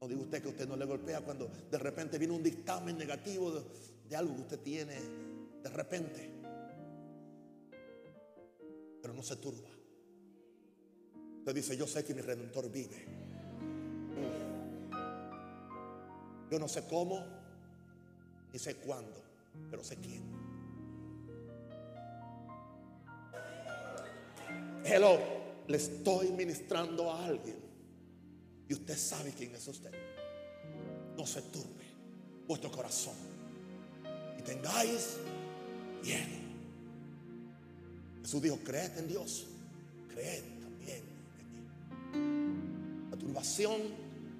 No diga usted que usted no le golpea cuando de repente viene un dictamen negativo de algo que usted tiene de repente. Pero no se turba. Usted dice, yo sé que mi redentor vive. Yo no sé cómo, ni sé cuándo, pero sé quién. Hello, le estoy ministrando a alguien y usted sabe quién es usted. No se turbe vuestro corazón y tengáis miedo. Jesús dijo, creed en Dios, creed también en mí. La turbación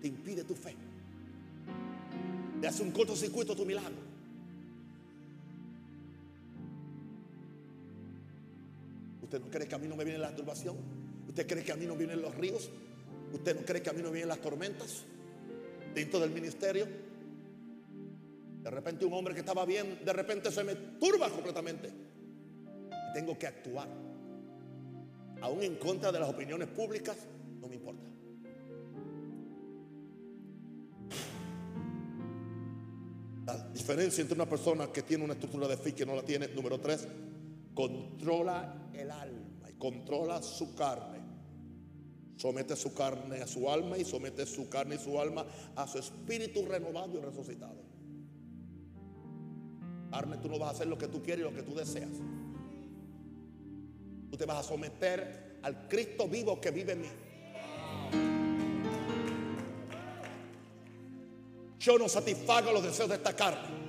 te impide tu fe. Le hace un cortocircuito tu milagro. ¿Usted no cree que a mí no me viene la turbación? ¿Usted cree que a mí no vienen los ríos? ¿Usted no cree que a mí no vienen las tormentas? dentro del ministerio. De repente un hombre que estaba bien, de repente se me turba completamente. Tengo que actuar. Aún en contra de las opiniones públicas, no me importa. La diferencia entre una persona que tiene una estructura de fe y que no la tiene, número tres, controla el alma y controla su carne. Somete su carne a su alma y somete su carne y su alma a su espíritu renovado y resucitado. Carne, tú no vas a hacer lo que tú quieres y lo que tú deseas. Tú te vas a someter al Cristo vivo que vive en mí. Yo no satisfago los deseos de esta carne.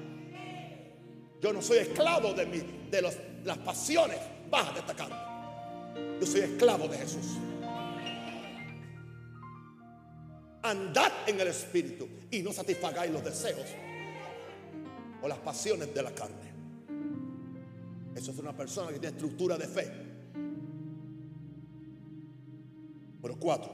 Yo no soy esclavo de, de las pasiones bajas de esta carne. Yo soy esclavo de Jesús. Andad en el Espíritu y no satisfagáis los deseos o las pasiones de la carne. Eso es una persona que tiene estructura de fe. Número cuatro,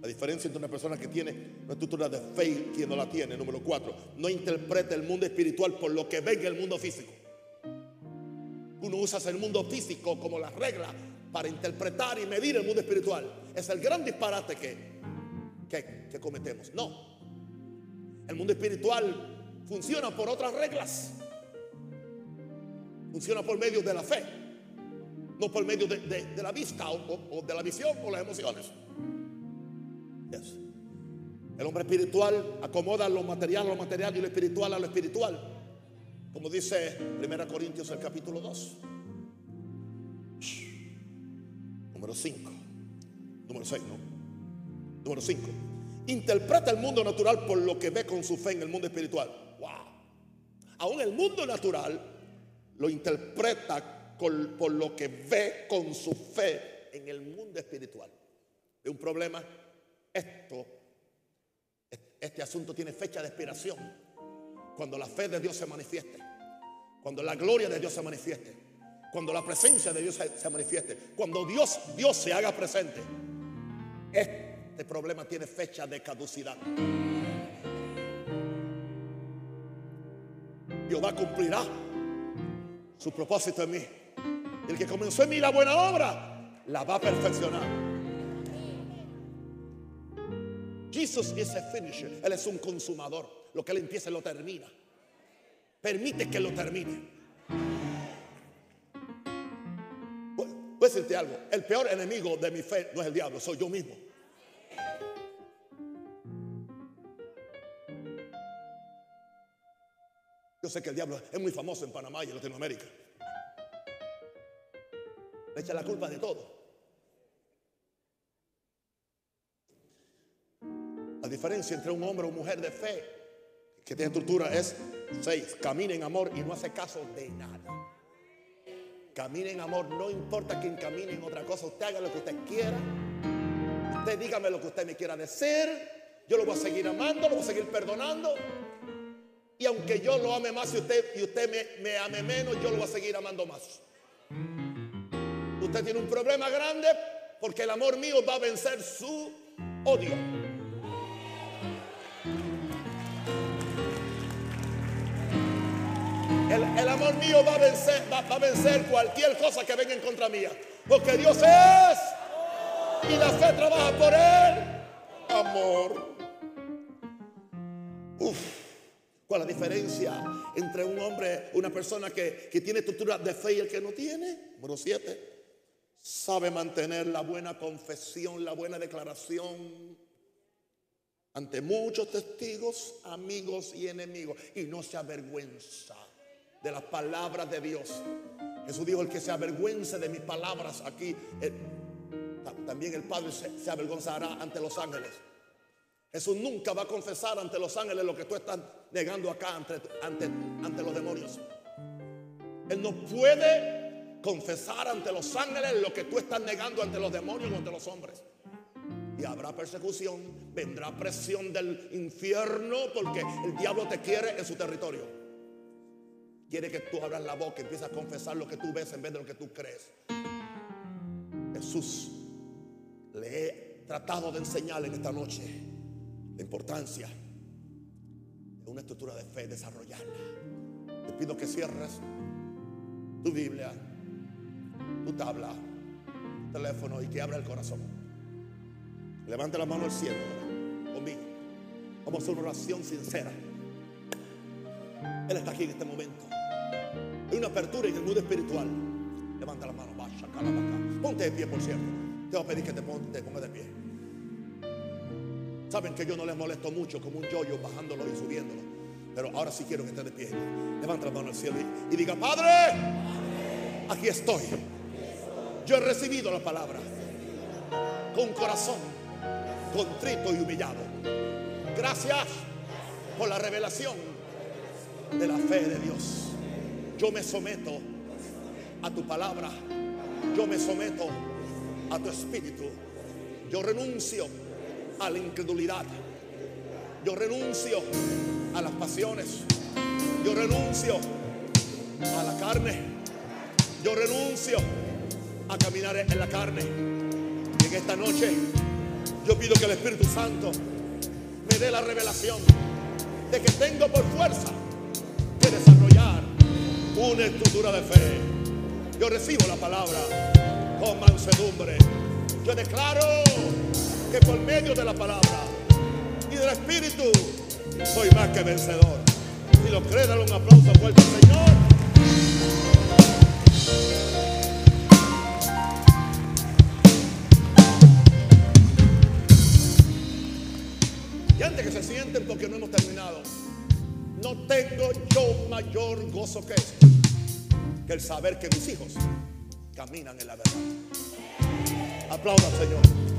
la diferencia entre una persona que tiene una estructura de fe y quien no la tiene. Número cuatro, no interpreta el mundo espiritual por lo que ve en el mundo físico. Uno usa el mundo físico como la regla para interpretar y medir el mundo espiritual. Es el gran disparate que, que, que cometemos. No. El mundo espiritual funciona por otras reglas. Funciona por medio de la fe, no por medio de, la vista o, de la visión o las emociones. El hombre espiritual acomoda lo material a lo material y lo espiritual a lo espiritual. Como dice 1 Corintios el capítulo 2. Número 5. Número 6, ¿no? Número 5. Interpreta el mundo natural por lo que ve con su fe en el mundo espiritual. Aún el mundo natural lo interpreta por lo que ve con su fe en el mundo espiritual. ¿Es un problema? Esto, este asunto tiene fecha de expiración. Cuando la fe de Dios se manifieste, cuando la gloria de Dios se manifieste, cuando la presencia de Dios se, manifieste, cuando Dios, Dios se haga presente. Este problema tiene fecha de caducidad. Jehová cumplirá su propósito en mí. El que comenzó en mí la buena obra, la va a perfeccionar. Jesus is a finisher. Él es un consumador. Lo que él empieza, lo termina. Permite que lo termine. Voy a decirte algo. El peor enemigo de mi fe no es el diablo, soy yo mismo. Yo sé que el diablo es muy famoso en Panamá y en Latinoamérica. Le echa la culpa de todo. La diferencia entre un hombre o mujer de fe que tiene estructura es seis, camina en amor y no hace caso de nada. Camina en amor, no importa quién camine en otra cosa, usted haga lo que usted quiera. Usted dígame lo que usted me quiera decir. Yo lo voy a seguir amando, lo voy a seguir perdonando. Y aunque yo lo ame más y usted, y usted me, me ame menos, yo lo voy a seguir amando más. Usted tiene un problema grande porque el amor mío va a vencer su odio. El, amor mío va a, vencer, cualquier cosa que venga en contra mía. Porque Dios es y la fe trabaja por él. Amor. Uf. ¿Cuál es la diferencia entre un hombre, una persona que, tiene estructura de fe y el que no tiene? Número siete. Sabe mantener la buena confesión, la buena declaración ante muchos testigos, amigos y enemigos. Y no se avergüenza de las palabras de Dios. Jesús dijo, el que se avergüence de mis palabras aquí, eh, también el Padre se avergonzará ante los ángeles. Jesús nunca va a confesar ante los ángeles lo que tú estás negando acá ante, ante, los demonios. Él no puede confesar ante los ángeles lo que tú estás negando ante los demonios o ante los hombres. Y habrá persecución, vendrá presión del infierno porque el diablo te quiere en su territorio. Quiere que tú abras la boca y empieces a confesar lo que tú ves en vez de lo que tú crees. Jesús le he tratado de enseñar en esta noche la importancia una estructura de fe, desarrollarla. Te pido que cierres tu Biblia, tu tabla, tu teléfono y que abra el corazón. Levante la mano al cielo conmigo. Vamos a hacer una oración sincera. Él está aquí en este momento. Hay una apertura en el mundo espiritual. Levanta la mano, vaya, acá. Ponte de pie, por cierto. Te voy a pedir que te, pongas te pongas de pie. Saben que yo no les molesto mucho como un yoyo bajándolo y subiéndolo. Pero ahora sí quiero que esté de pie. Levanta la mano al cielo y diga, Padre, aquí estoy. Yo he recibido la palabra con corazón contrito y humillado. Gracias por la revelación de la fe de Dios. Yo me someto a tu palabra. Yo me someto a tu espíritu. Yo renuncio a la incredulidad. Yo renuncio a las pasiones. Yo renuncio a la carne. Yo renuncio a caminar en la carne. Y en esta noche yo pido que el Espíritu Santo me dé la revelación de que tengo por fuerza una estructura de fe. Yo recibo la palabra con mansedumbre. Yo declaro que por medio de la palabra y del Espíritu soy más que vencedor. Si lo cree, dale un aplauso fuerte al Señor. Y antes que se sienten porque no hemos terminado, no tengo yo mayor gozo que esto, que el saber que mis hijos caminan en la verdad. Aplauda, Señor.